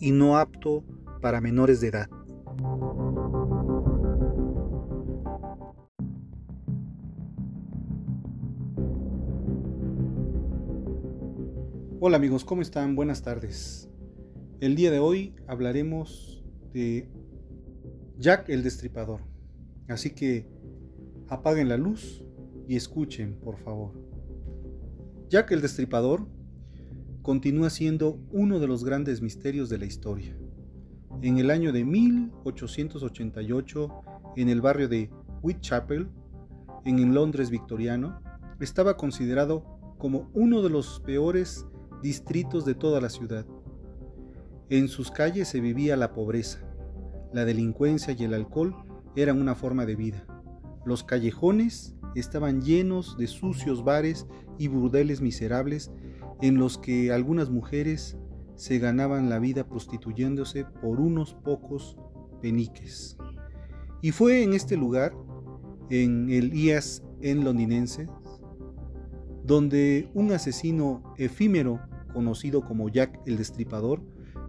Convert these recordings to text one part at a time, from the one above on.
y no apto para menores de edad. Hola amigos, ¿cómo están? Buenas tardes. El día de hoy hablaremos de Jack el Destripador. Así que apaguen la luz y escuchen, por favor. Jack el Destripador continúa siendo uno de los grandes misterios de la historia en el año de 1888 en el barrio de Whitechapel, en el Londres victoriano, estaba considerado como uno de los peores distritos de toda la ciudad. En sus calles se vivía la pobreza, la delincuencia y el alcohol eran una forma de vida. Los callejones estaban llenos de sucios bares y burdeles miserables en los que algunas mujeres se ganaban la vida prostituyéndose por unos pocos peniques. Y fue en este lugar, en el IAS en londinense, donde un asesino efímero conocido como Jack el Destripador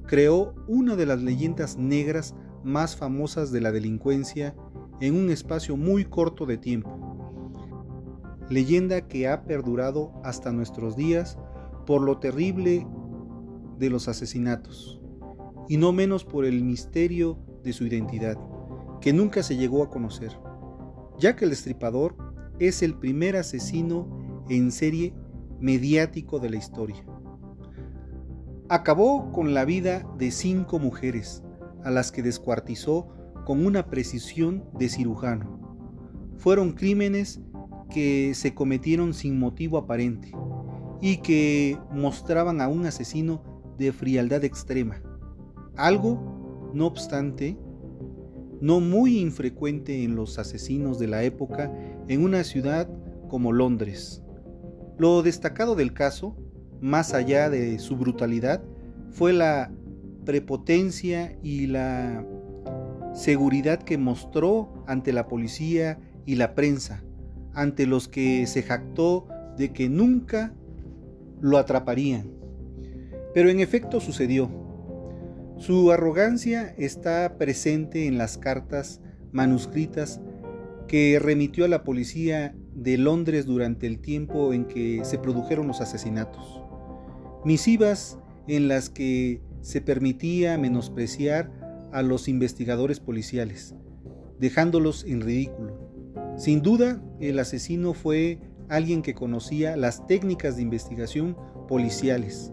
creó una de las leyendas negras más famosas de la delincuencia en un espacio muy corto de tiempo. Leyenda que ha perdurado hasta nuestros días por lo terrible de los asesinatos, y no menos por el misterio de su identidad, que nunca se llegó a conocer, ya que el destripador es el primer asesino en serie mediático de la historia. Acabó con la vida de cinco mujeres, a las que descuartizó con una precisión de cirujano. Fueron crímenes que se cometieron sin motivo aparente y que mostraban a un asesino de frialdad extrema, algo, no obstante, no muy infrecuente en los asesinos de la época en una ciudad como Londres. Lo destacado del caso, más allá de su brutalidad, fue la prepotencia y la seguridad que mostró ante la policía y la prensa, ante los que se jactó de que nunca lo atraparían. Pero en efecto sucedió. Su arrogancia está presente en las cartas manuscritas que remitió a la policía de Londres durante el tiempo en que se produjeron los asesinatos. Misivas en las que se permitía menospreciar a los investigadores policiales, dejándolos en ridículo. Sin duda, el asesino fue alguien que conocía las técnicas de investigación policiales,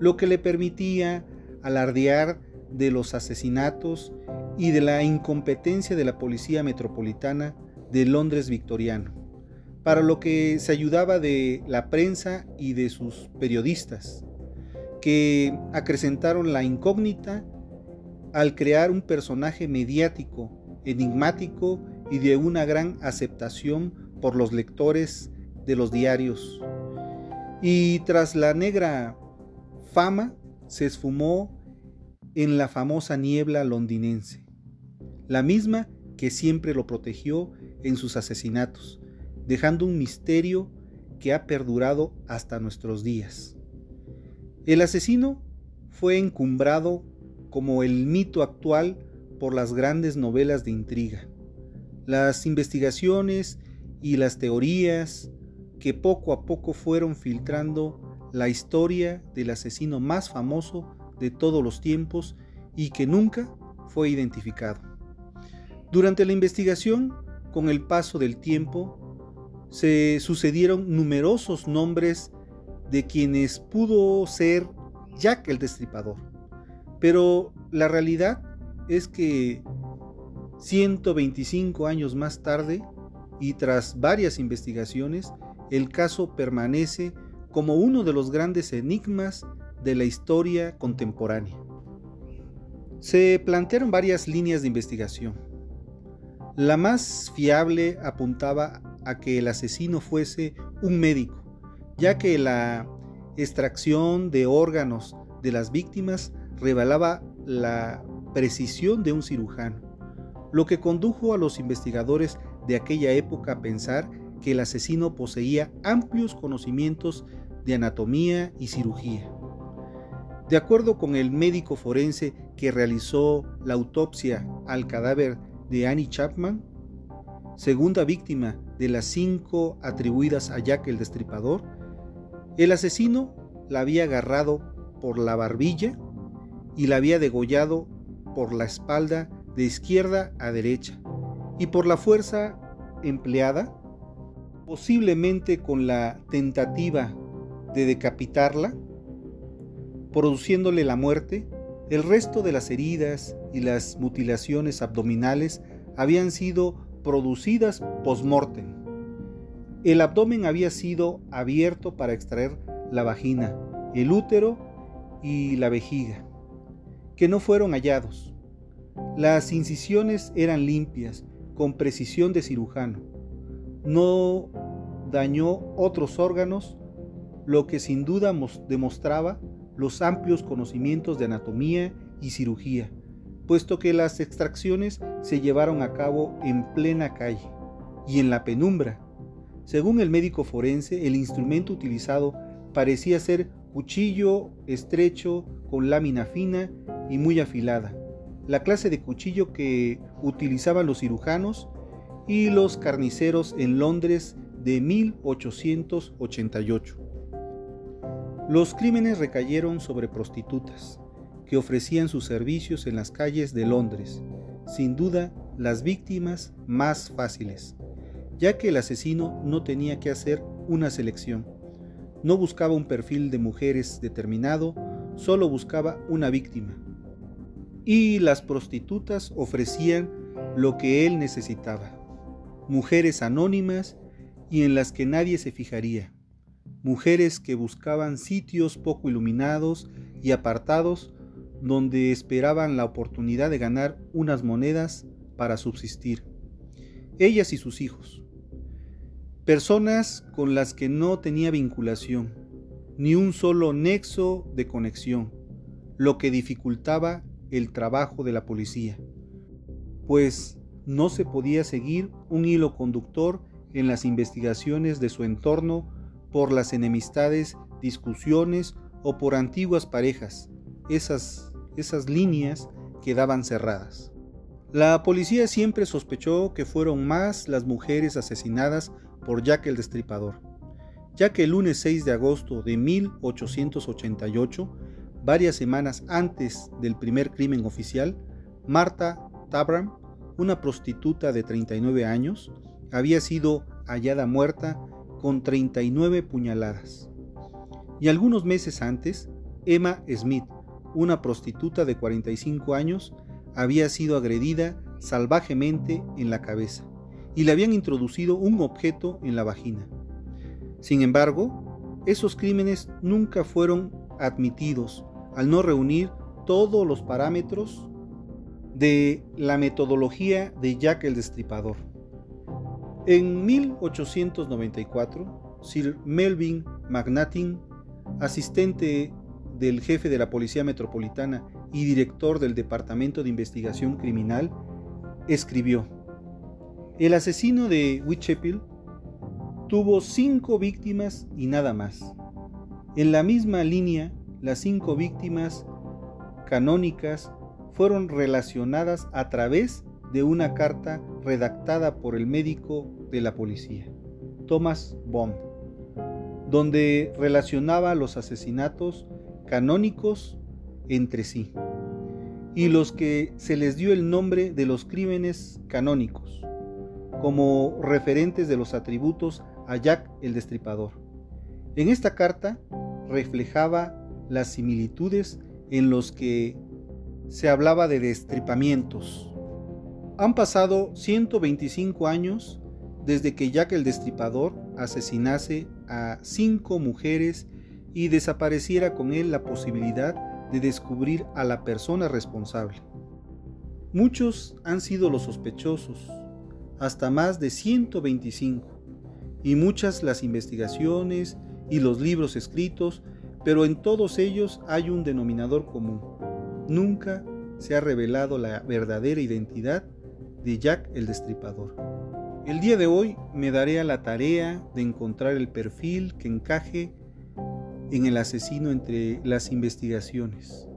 lo que le permitía alardear de los asesinatos y de la incompetencia de la Policía Metropolitana de Londres victoriano, para lo que se ayudaba de la prensa y de sus periodistas, que acrecentaron la incógnita al crear un personaje mediático, enigmático y de una gran aceptación por los lectores de los diarios. Y tras la negra fama se esfumó en la famosa niebla londinense, la misma que siempre lo protegió en sus asesinatos, dejando un misterio que ha perdurado hasta nuestros días. El asesino fue encumbrado como el mito actual por las grandes novelas de intriga, las investigaciones y las teorías que poco a poco fueron filtrando la historia del asesino más famoso de todos los tiempos y que nunca fue identificado. Durante la investigación, con el paso del tiempo, se sucedieron numerosos nombres de quienes pudo ser Jack el Destripador. Pero la realidad es que 125 años más tarde, y tras varias investigaciones, el caso permanece como uno de los grandes enigmas de la historia contemporánea. Se plantearon varias líneas de investigación. La más fiable apuntaba a que el asesino fuese un médico, ya que la extracción de órganos de las víctimas revelaba la precisión de un cirujano, lo que condujo a los investigadores de aquella época a pensar que el asesino poseía amplios conocimientos de anatomía y cirugía. De acuerdo con el médico forense que realizó la autopsia al cadáver de Annie Chapman, segunda víctima de las cinco atribuidas a Jack el Destripador, el asesino la había agarrado por la barbilla y la había degollado por la espalda de izquierda a derecha y por la fuerza empleada, posiblemente con la tentativa de decapitarla, produciéndole la muerte, el resto de las heridas y las mutilaciones abdominales habían sido producidas post-mortem. El abdomen había sido abierto para extraer la vagina, el útero y la vejiga, que no fueron hallados. Las incisiones eran limpias, con precisión de cirujano. No dañó otros órganos, lo que sin duda demostraba los amplios conocimientos de anatomía y cirugía, puesto que las extracciones se llevaron a cabo en plena calle y en la penumbra. Según el médico forense, el instrumento utilizado parecía ser cuchillo estrecho con lámina fina y muy afilada, la clase de cuchillo que utilizaban los cirujanos y los carniceros en Londres de 1888. Los crímenes recayeron sobre prostitutas, que ofrecían sus servicios en las calles de Londres, sin duda las víctimas más fáciles, ya que el asesino no tenía que hacer una selección. No buscaba un perfil de mujeres determinado, solo buscaba una víctima. Y las prostitutas ofrecían lo que él necesitaba, mujeres anónimas y en las que nadie se fijaría. Mujeres que buscaban sitios poco iluminados y apartados donde esperaban la oportunidad de ganar unas monedas para subsistir, ellas y sus hijos. Personas con las que no tenía vinculación, ni un solo nexo de conexión, lo que dificultaba el trabajo de la policía, pues no se podía seguir un hilo conductor en las investigaciones de su entorno por las enemistades, discusiones o por antiguas parejas. Esas, esas líneas quedaban cerradas. La policía siempre sospechó que fueron más las mujeres asesinadas por Jack el Destripador, ya que el lunes 6 de agosto de 1888, varias semanas antes del primer crimen oficial, Marta Tabram, una prostituta de 39 años, había sido hallada muerta con 39 puñaladas. Y algunos meses antes, Emma Smith, una prostituta de 45 años, había sido agredida salvajemente en la cabeza y le habían introducido un objeto en la vagina. Sin embargo, esos crímenes nunca fueron admitidos al no reunir todos los parámetros de la metodología de Jack el Destripador. En 1894, Sir Melvin McNatin, asistente del jefe de la Policía Metropolitana y director del Departamento de Investigación Criminal, escribió, El asesino de Whitechapel tuvo cinco víctimas y nada más. En la misma línea, las cinco víctimas canónicas fueron relacionadas a través de una carta redactada por el médico de la policía, Thomas Bond, donde relacionaba los asesinatos canónicos entre sí y los que se les dio el nombre de los crímenes canónicos, como referentes de los atributos a Jack el Destripador. En esta carta reflejaba las similitudes en los que se hablaba de destripamientos, han pasado 125 años desde que Jack el Destripador asesinase a cinco mujeres y desapareciera con él la posibilidad de descubrir a la persona responsable. Muchos han sido los sospechosos, hasta más de 125, y muchas las investigaciones y los libros escritos, pero en todos ellos hay un denominador común. Nunca se ha revelado la verdadera identidad de Jack el Destripador. El día de hoy me daré a la tarea de encontrar el perfil que encaje en el asesino entre las investigaciones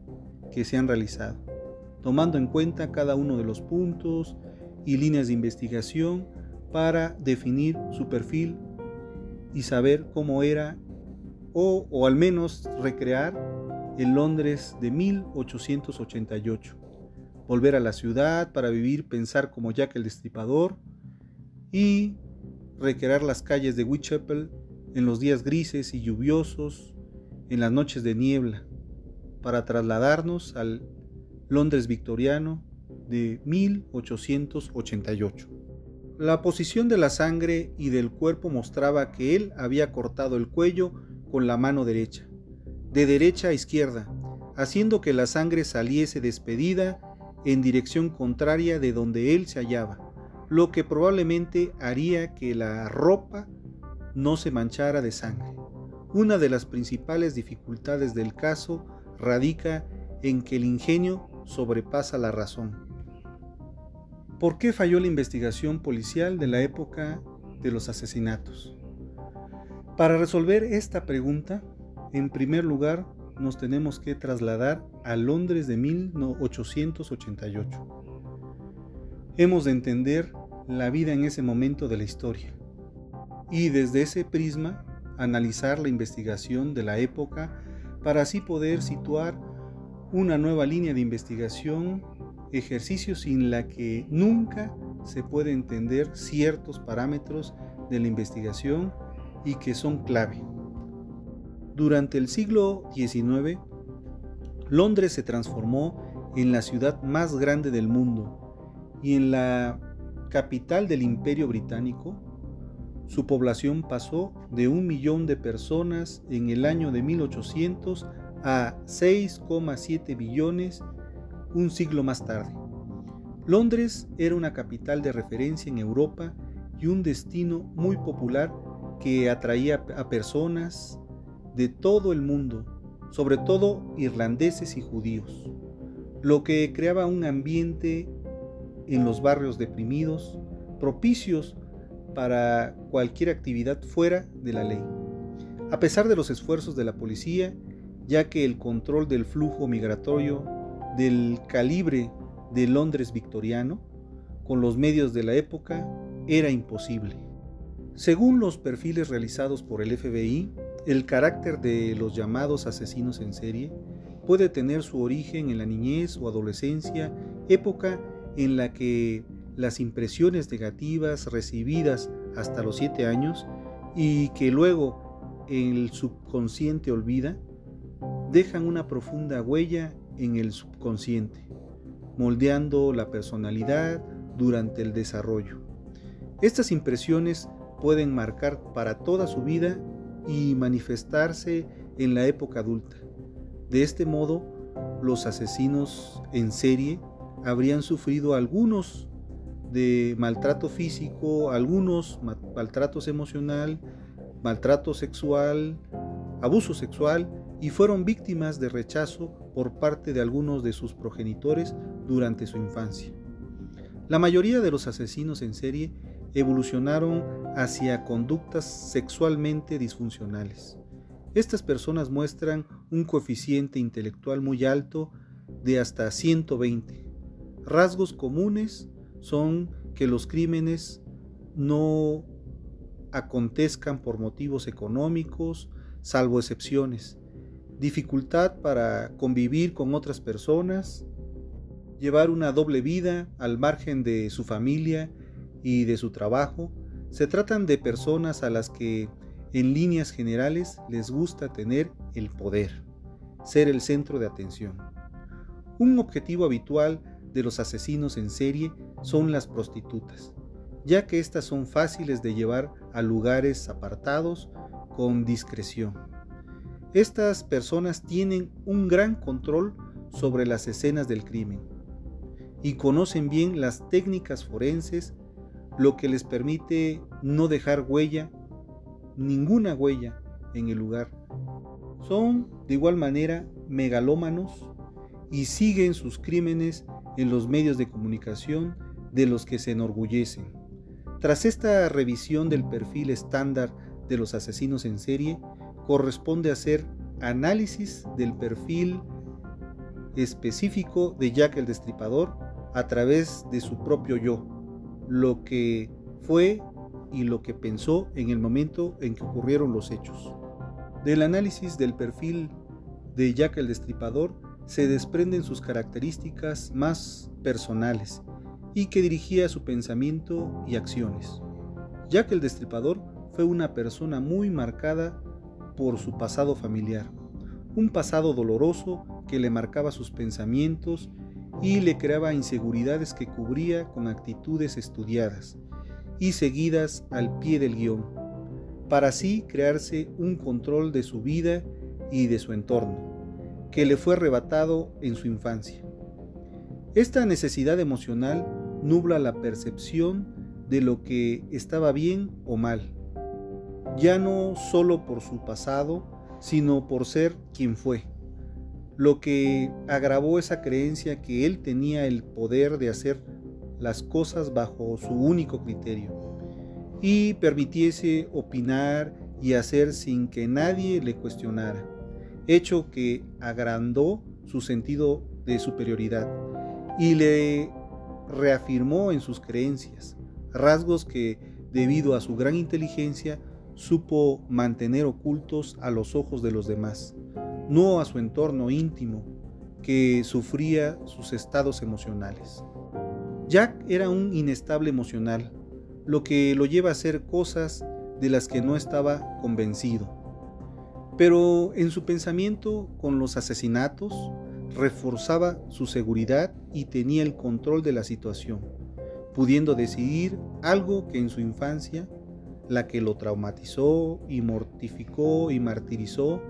que se han realizado, tomando en cuenta cada uno de los puntos y líneas de investigación para definir su perfil y saber cómo era o, o al menos recrear el Londres de 1888. Volver a la ciudad para vivir, pensar como Jack el Destripador y recrear las calles de Whitechapel en los días grises y lluviosos, en las noches de niebla, para trasladarnos al Londres victoriano de 1888. La posición de la sangre y del cuerpo mostraba que él había cortado el cuello con la mano derecha, de derecha a izquierda, haciendo que la sangre saliese despedida en dirección contraria de donde él se hallaba, lo que probablemente haría que la ropa no se manchara de sangre. Una de las principales dificultades del caso radica en que el ingenio sobrepasa la razón. ¿Por qué falló la investigación policial de la época de los asesinatos? Para resolver esta pregunta, en primer lugar, nos tenemos que trasladar a Londres de 1888. Hemos de entender la vida en ese momento de la historia y desde ese prisma analizar la investigación de la época para así poder situar una nueva línea de investigación, ejercicio sin la que nunca se puede entender ciertos parámetros de la investigación y que son clave. Durante el siglo XIX, Londres se transformó en la ciudad más grande del mundo y en la capital del imperio británico, su población pasó de un millón de personas en el año de 1800 a 6,7 billones un siglo más tarde. Londres era una capital de referencia en Europa y un destino muy popular que atraía a personas, de todo el mundo, sobre todo irlandeses y judíos, lo que creaba un ambiente en los barrios deprimidos propicios para cualquier actividad fuera de la ley. A pesar de los esfuerzos de la policía, ya que el control del flujo migratorio del calibre de Londres victoriano, con los medios de la época, era imposible. Según los perfiles realizados por el FBI, el carácter de los llamados asesinos en serie puede tener su origen en la niñez o adolescencia, época en la que las impresiones negativas recibidas hasta los siete años y que luego el subconsciente olvida, dejan una profunda huella en el subconsciente, moldeando la personalidad durante el desarrollo. Estas impresiones pueden marcar para toda su vida y manifestarse en la época adulta. De este modo, los asesinos en serie habrían sufrido algunos de maltrato físico, algunos maltratos emocional, maltrato sexual, abuso sexual y fueron víctimas de rechazo por parte de algunos de sus progenitores durante su infancia. La mayoría de los asesinos en serie evolucionaron hacia conductas sexualmente disfuncionales. Estas personas muestran un coeficiente intelectual muy alto de hasta 120. Rasgos comunes son que los crímenes no acontezcan por motivos económicos, salvo excepciones, dificultad para convivir con otras personas, llevar una doble vida al margen de su familia y de su trabajo, se tratan de personas a las que en líneas generales les gusta tener el poder, ser el centro de atención. Un objetivo habitual de los asesinos en serie son las prostitutas, ya que éstas son fáciles de llevar a lugares apartados con discreción. Estas personas tienen un gran control sobre las escenas del crimen. y conocen bien las técnicas forenses, lo que les permite no dejar huella, ninguna huella en el lugar. Son de igual manera megalómanos y siguen sus crímenes en los medios de comunicación de los que se enorgullecen. Tras esta revisión del perfil estándar de los asesinos en serie, corresponde hacer análisis del perfil específico de Jack el Destripador a través de su propio yo, lo que fue y lo que pensó en el momento en que ocurrieron los hechos. Del análisis del perfil de Jack el Destripador se desprenden sus características más personales y que dirigía su pensamiento y acciones. Jack el Destripador fue una persona muy marcada por su pasado familiar, un pasado doloroso que le marcaba sus pensamientos y le creaba inseguridades que cubría con actitudes estudiadas y seguidas al pie del guion, para así crearse un control de su vida y de su entorno, que le fue arrebatado en su infancia. Esta necesidad emocional nubla la percepción de lo que estaba bien o mal, ya no solo por su pasado, sino por ser quien fue, lo que agravó esa creencia que él tenía el poder de hacer las cosas bajo su único criterio y permitiese opinar y hacer sin que nadie le cuestionara, hecho que agrandó su sentido de superioridad y le reafirmó en sus creencias, rasgos que, debido a su gran inteligencia, supo mantener ocultos a los ojos de los demás, no a su entorno íntimo, que sufría sus estados emocionales. Jack era un inestable emocional, lo que lo lleva a hacer cosas de las que no estaba convencido. Pero en su pensamiento con los asesinatos reforzaba su seguridad y tenía el control de la situación, pudiendo decidir algo que en su infancia, la que lo traumatizó y mortificó y martirizó,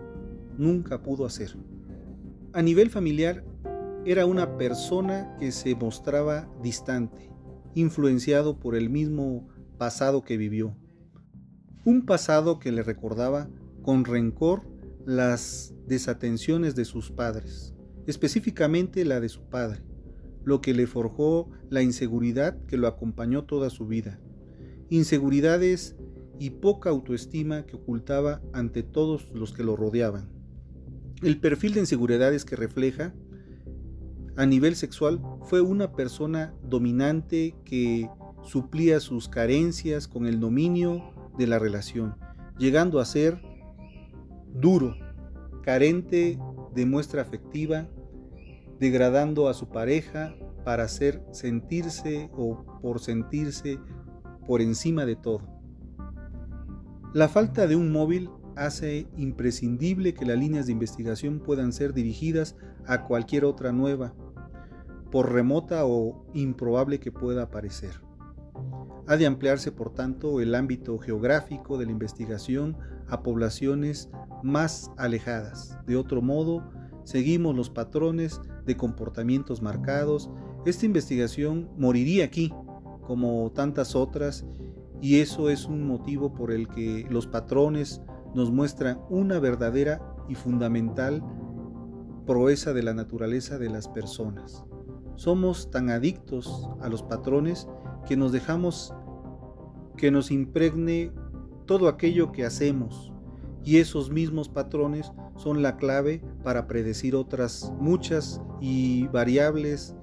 nunca pudo hacer. A nivel familiar, era una persona que se mostraba distante, influenciado por el mismo pasado que vivió. Un pasado que le recordaba con rencor las desatenciones de sus padres, específicamente la de su padre, lo que le forjó la inseguridad que lo acompañó toda su vida. Inseguridades y poca autoestima que ocultaba ante todos los que lo rodeaban. El perfil de inseguridades que refleja a nivel sexual fue una persona dominante que suplía sus carencias con el dominio de la relación, llegando a ser duro, carente de muestra afectiva, degradando a su pareja para hacer sentirse o por sentirse por encima de todo. La falta de un móvil hace imprescindible que las líneas de investigación puedan ser dirigidas a cualquier otra nueva por remota o improbable que pueda parecer. Ha de ampliarse, por tanto, el ámbito geográfico de la investigación a poblaciones más alejadas. De otro modo, seguimos los patrones de comportamientos marcados. Esta investigación moriría aquí, como tantas otras, y eso es un motivo por el que los patrones nos muestran una verdadera y fundamental proeza de la naturaleza de las personas. Somos tan adictos a los patrones que nos dejamos que nos impregne todo aquello que hacemos y esos mismos patrones son la clave para predecir otras muchas y variables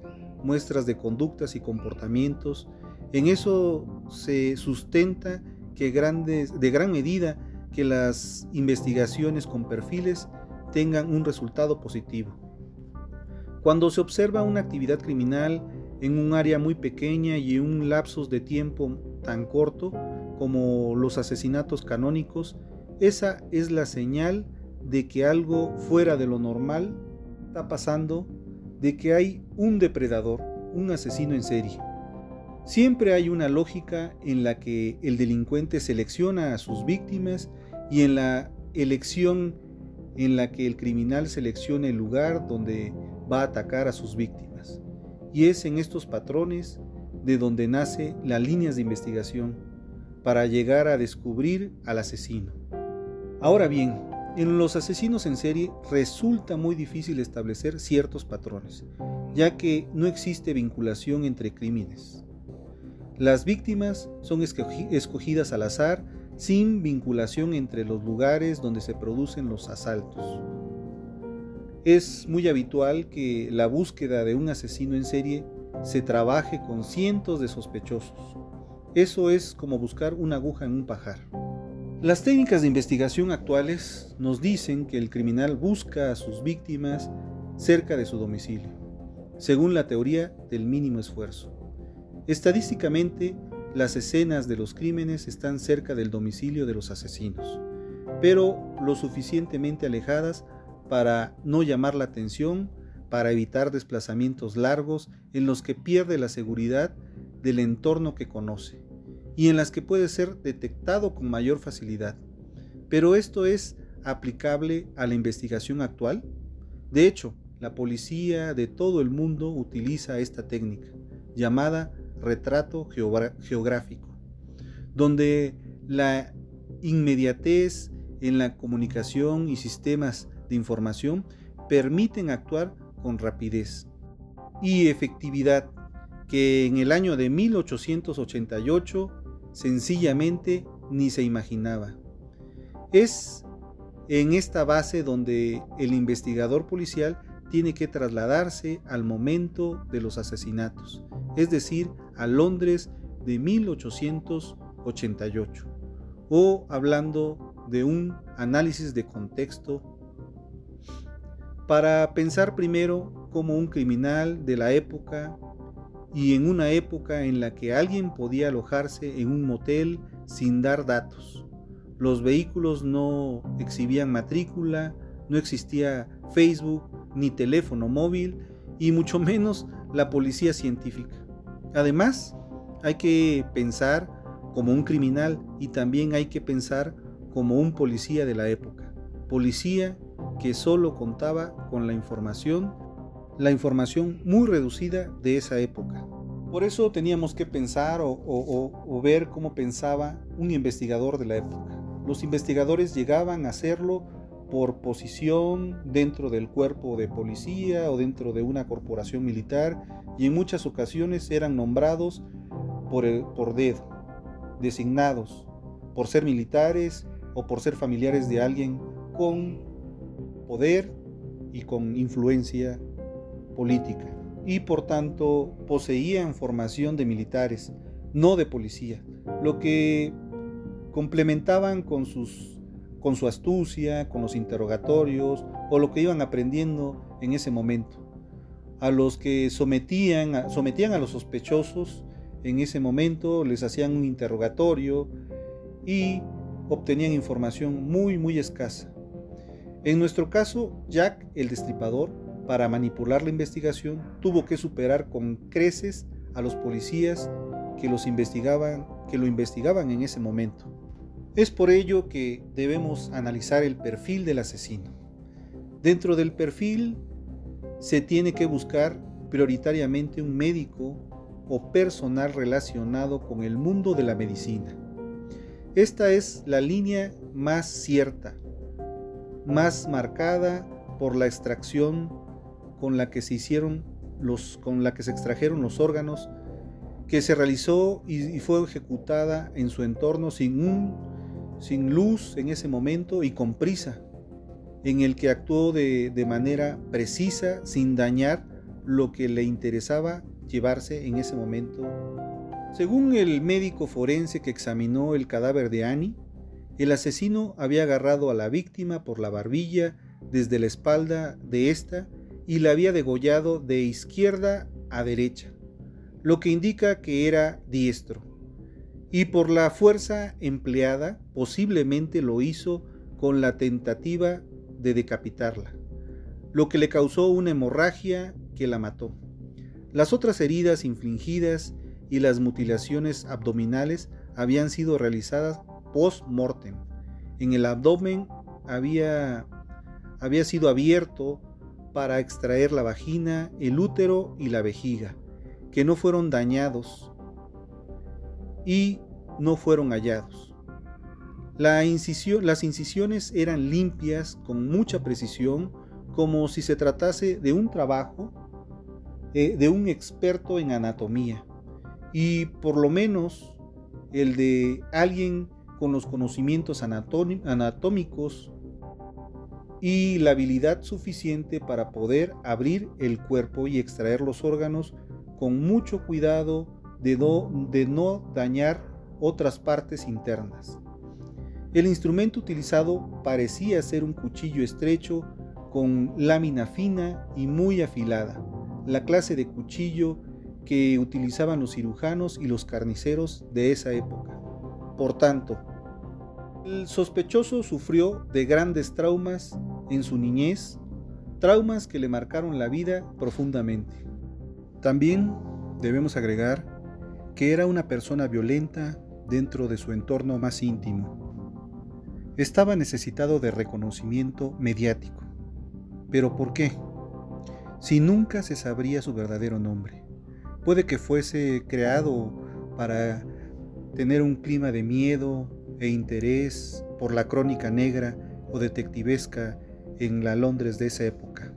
muestras de conductas y comportamientos. En eso se sustenta que grandes, de gran medida que las investigaciones con perfiles tengan un resultado positivo. Cuando se observa una actividad criminal en un área muy pequeña y en un lapsus de tiempo tan corto como los asesinatos canónicos, esa es la señal de que algo fuera de lo normal está pasando, de que hay un depredador, un asesino en serie. Siempre hay una lógica en la que el delincuente selecciona a sus víctimas y en la elección en la que el criminal selecciona el lugar donde va a atacar a sus víctimas. y es en estos patrones de donde nace las líneas de investigación para llegar a descubrir al asesino. Ahora bien, en los asesinos en serie resulta muy difícil establecer ciertos patrones, ya que no existe vinculación entre crímenes. Las víctimas son escogidas al azar sin vinculación entre los lugares donde se producen los asaltos. Es muy habitual que la búsqueda de un asesino en serie se trabaje con cientos de sospechosos. Eso es como buscar una aguja en un pajar. Las técnicas de investigación actuales nos dicen que el criminal busca a sus víctimas cerca de su domicilio, según la teoría del mínimo esfuerzo. Estadísticamente, las escenas de los crímenes están cerca del domicilio de los asesinos, pero lo suficientemente alejadas para no llamar la atención, para evitar desplazamientos largos en los que pierde la seguridad del entorno que conoce y en las que puede ser detectado con mayor facilidad. Pero esto es aplicable a la investigación actual. De hecho, la policía de todo el mundo utiliza esta técnica, llamada retrato geográfico, donde la inmediatez en la comunicación y sistemas de información permiten actuar con rapidez y efectividad que en el año de 1888 sencillamente ni se imaginaba. Es en esta base donde el investigador policial tiene que trasladarse al momento de los asesinatos, es decir, a Londres de 1888, o hablando de un análisis de contexto, para pensar primero como un criminal de la época y en una época en la que alguien podía alojarse en un motel sin dar datos. Los vehículos no exhibían matrícula, no existía Facebook ni teléfono móvil y mucho menos la policía científica. Además, hay que pensar como un criminal y también hay que pensar como un policía de la época. Policía que solo contaba con la información la información muy reducida de esa época. Por eso teníamos que pensar o, ver cómo pensaba un investigador de la época. Los investigadores llegaban a hacerlo por posición dentro del cuerpo de policía o dentro de una corporación militar y en muchas ocasiones eran nombrados por, por dedo, designados por ser militares o por ser familiares de alguien con poder y con influencia política y por tanto poseían formación de militares, no de policía, lo que complementaban con, sus, con su astucia, con los interrogatorios o lo que iban aprendiendo en ese momento. A los que sometían, sometían a los sospechosos en ese momento, les hacían un interrogatorio y obtenían información muy, muy escasa. En nuestro caso, Jack el Destripador para manipular la investigación, tuvo que superar con creces a los policías que, los investigaban, que lo investigaban en ese momento. Es por ello que debemos analizar el perfil del asesino. Dentro del perfil se tiene que buscar prioritariamente un médico o personal relacionado con el mundo de la medicina. Esta es la línea más cierta, más marcada por la extracción con la que se hicieron los, con la que se extrajeron los órganos, que se realizó y, fue ejecutada en su entorno sin, un, sin luz en ese momento y con prisa, en el que actuó de, manera precisa, sin dañar lo que le interesaba llevarse en ese momento. Según el médico forense que examinó el cadáver de Annie, el asesino había agarrado a la víctima por la barbilla desde la espalda de esta y la había degollado de izquierda a derecha, lo que indica que era diestro. Y por la fuerza empleada, posiblemente lo hizo con la tentativa de decapitarla, lo que le causó una hemorragia que la mató. Las otras heridas infligidas y las mutilaciones abdominales habían sido realizadas post-mortem. En el abdomen había, había sido abierto para extraer la vagina, el útero y la vejiga, que no fueron dañados y no fueron hallados. las incisiones eran limpias con mucha precisión, como si se tratase de un trabajo eh, de un experto en anatomía, y por lo menos el de alguien con los conocimientos anatómicos y la habilidad suficiente para poder abrir el cuerpo y extraer los órganos con mucho cuidado de no, dañar otras partes internas. El instrumento utilizado parecía ser un cuchillo estrecho con lámina fina y muy afilada, la clase de cuchillo que utilizaban los cirujanos y los carniceros de esa época. Por tanto, el sospechoso sufrió de grandes traumas en su niñez, traumas que le marcaron la vida profundamente. También debemos agregar que era una persona violenta dentro de su entorno más íntimo. Estaba necesitado de reconocimiento mediático. ¿Pero por qué? Si nunca se sabría su verdadero nombre. Puede que fuese creado para tener un clima de miedo e interés por la crónica negra o detectivesca en la Londres de esa época,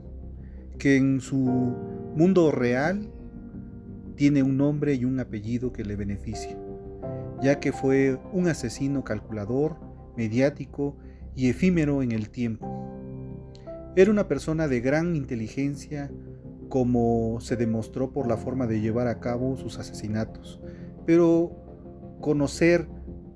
que en su mundo real tiene un nombre y un apellido que le beneficia, ya que fue un asesino calculador, mediático y efímero en el tiempo. Era una persona de gran inteligencia, como se demostró por la forma de llevar a cabo sus asesinatos, pero conocer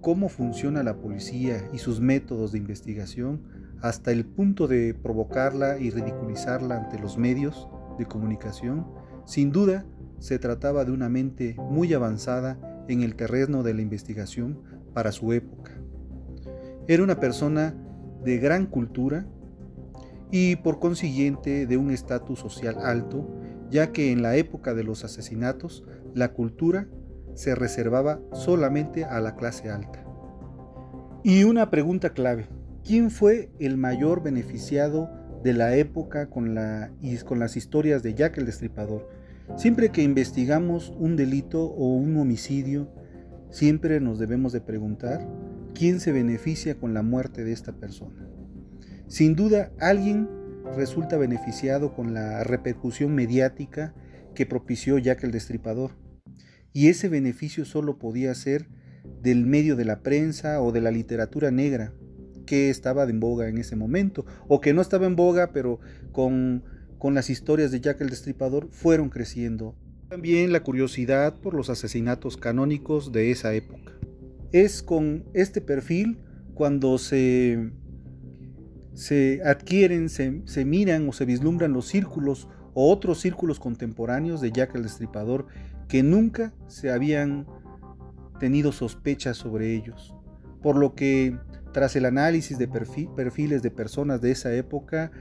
cómo funciona la policía y sus métodos de investigación hasta el punto de provocarla y ridiculizarla ante los medios de comunicación, sin duda se trataba de una mente muy avanzada en el terreno de la investigación para su época. Era una persona de gran cultura y por consiguiente de un estatus social alto, ya que en la época de los asesinatos la cultura se reservaba solamente a la clase alta. Y una pregunta clave, ¿quién fue el mayor beneficiado de la época con, con las historias de Jack el Destripador? Siempre que investigamos un delito o un homicidio, siempre nos debemos de preguntar quién se beneficia con la muerte de esta persona. Sin duda, alguien resulta beneficiado con la repercusión mediática que propició Jack el Destripador. Y ese beneficio solo podía ser del medio de la prensa o de la literatura negra que estaba en boga en ese momento, o que no estaba en boga, pero con, con las historias de Jack el Destripador fueron creciendo. También la curiosidad por los asesinatos canónicos de esa época. Es con este perfil cuando se se adquieren, se, miran o se vislumbran los círculos o otros círculos contemporáneos de Jack el Destripador que nunca se habían tenido sospechas sobre ellos. Por lo que, tras el análisis de perfiles de personas de esa época,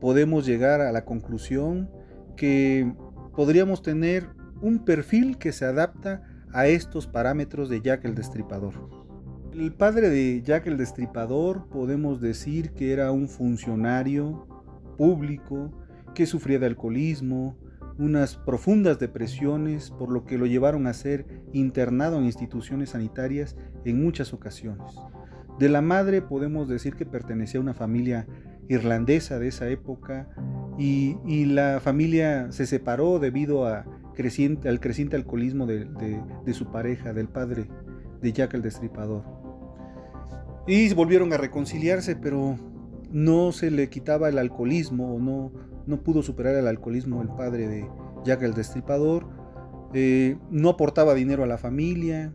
podemos llegar a la conclusión que podríamos tener un perfil que se adapta a estos parámetros de Jack el Destripador. El padre de Jack el Destripador podemos decir que era un funcionario público que sufría de alcoholismo, unas profundas depresiones, por lo que lo llevaron a ser internado en instituciones sanitarias en muchas ocasiones. De la madre podemos decir que pertenecía a una familia irlandesa de esa época y, la familia se separó debido al creciente alcoholismo de su pareja, del padre de Jack el Destripador. Y volvieron a reconciliarse, pero no se le quitaba el alcoholismo, o no, no pudo superar el alcoholismo el padre de Jack el Destripador, eh, no aportaba dinero a la familia,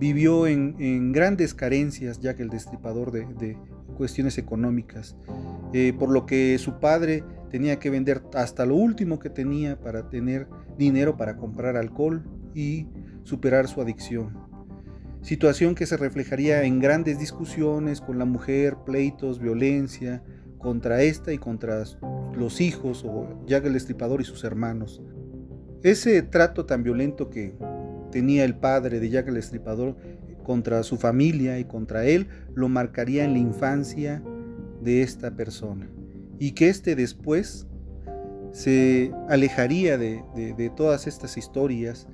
vivió en, grandes carencias Jack el Destripador de, cuestiones económicas, eh, por lo que su padre tenía que vender hasta lo último que tenía para tener dinero para comprar alcohol y superar su adicción situación que se reflejaría en grandes discusiones con la mujer, pleitos, violencia contra esta y contra los hijos o Jack el Destripador y sus hermanos. Ese trato tan violento que tenía el padre de Jack el Destripador contra su familia y contra él lo marcaría en la infancia de esta persona y que éste después se alejaría de, todas estas historias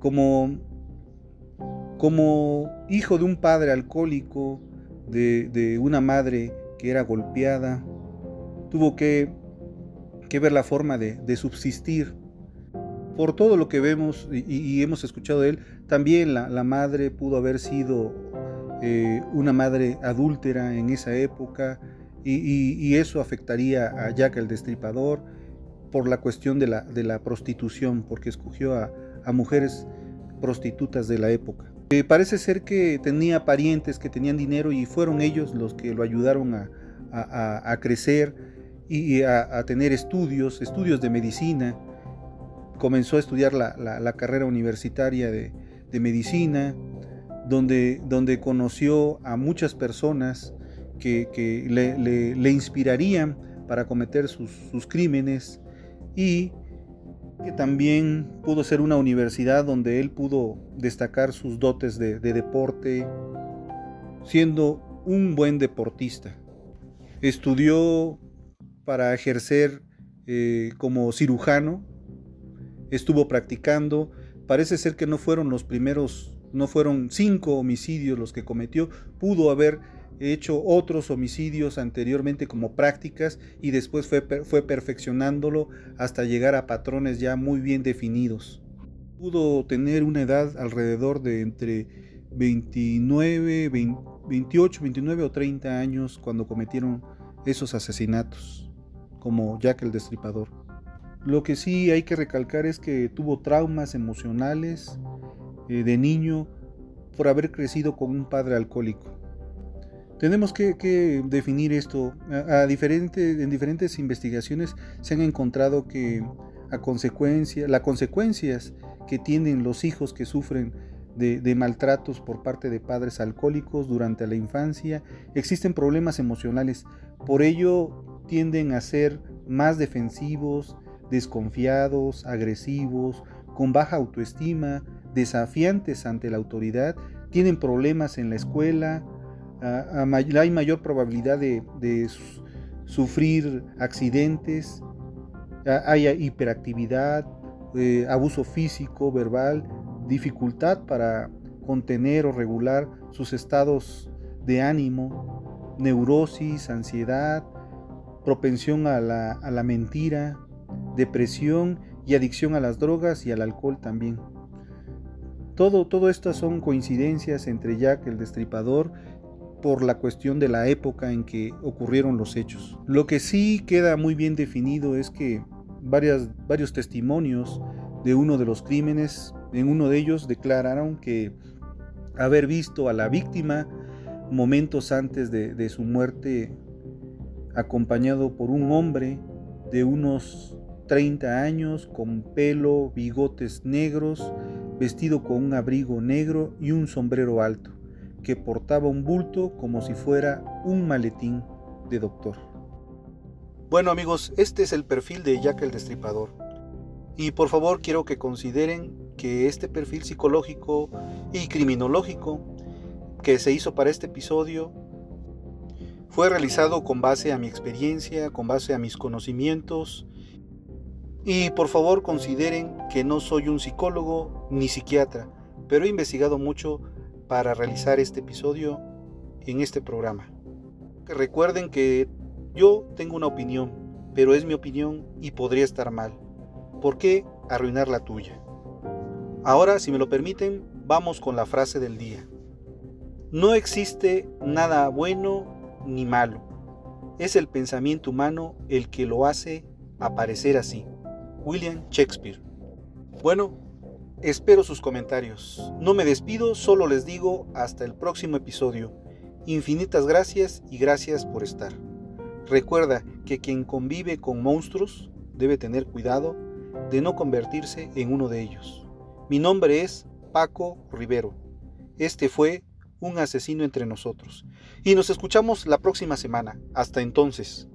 como, como hijo de un padre alcohólico, de, una madre que era golpeada, tuvo que, ver la forma de, subsistir. Por todo lo que vemos y, hemos escuchado de él, también la, madre pudo haber sido eh, una madre adúltera en esa época y, eso afectaría a Jack el Destripador por la cuestión de la, la prostitución, porque escogió a, mujeres prostitutas de la época. Eh, parece ser que tenía parientes que tenían dinero y fueron ellos los que lo ayudaron a, crecer y a, tener estudios, estudios de medicina. Comenzó a estudiar la, carrera universitaria de, medicina, donde, donde, conoció a muchas personas que, le, inspirarían para cometer sus, sus crímenes y que también pudo ser una universidad donde él pudo destacar sus dotes de, deporte, siendo un buen deportista. Estudió para ejercer eh, como cirujano, estuvo practicando, parece ser que no fueron los primeros, no fueron cinco homicidios los que cometió, pudo haber hecho otros homicidios anteriormente como prácticas y después fue, fue perfeccionándolo hasta llegar a patrones ya muy bien definidos. Pudo tener una edad alrededor de entre 29, 28, 29 o 30 años cuando cometieron esos asesinatos, como Jack el Destripador. Lo que sí hay que recalcar es que tuvo traumas emocionales eh, de niño por haber crecido con un padre alcohólico. Tenemos que, definir esto. A, en diferentes investigaciones se han encontrado que a consecuencia, las consecuencias que tienen los hijos que sufren de, maltratos por parte de padres alcohólicos durante la infancia, existen problemas emocionales. Por ello tienden a ser más defensivos, desconfiados, agresivos, con baja autoestima, desafiantes ante la autoridad, tienen problemas en la escuela, hay mayor probabilidad de, sufrir accidentes, hay hiperactividad, eh, abuso físico, verbal, dificultad para contener o regular sus estados de ánimo, neurosis, ansiedad, propensión a la, a la mentira, depresión y adicción a las drogas y al alcohol también. Todo, todo estas son coincidencias entre Jack el Destripador por la cuestión de la época en que ocurrieron los hechos. Lo que sí queda muy bien definido es que varios testimonios de uno de los crímenes, en uno de ellos declararon que haber visto a la víctima momentos antes de su muerte acompañado por un hombre de unos 30 años con pelo, bigotes negros, vestido con un abrigo negro y un sombrero alto que portaba un bulto como si fuera un maletín de doctor. Bueno amigos, este es el perfil de Jack el Destripador. Y por favor quiero que consideren que este perfil psicológico y criminológico que se hizo para este episodio fue realizado con base a mi experiencia, con base a mis conocimientos. Y por favor consideren que no soy un psicólogo ni psiquiatra, pero he investigado mucho para realizar este episodio en este programa. Que recuerden que yo tengo una opinión, pero es mi opinión y podría estar mal. ¿Por qué arruinar la tuya? Ahora, si me lo permiten, vamos con la frase del día. No existe nada bueno ni malo. Es el pensamiento humano el que lo hace aparecer así. William Shakespeare. Bueno, Espero sus comentarios. No me despido, solo les digo hasta el próximo episodio. Infinitas gracias y gracias por estar. Recuerda que quien convive con monstruos debe tener cuidado de no convertirse en uno de ellos. Mi nombre es Paco Rivero. Este fue un asesino entre nosotros. Y nos escuchamos la próxima semana. Hasta entonces.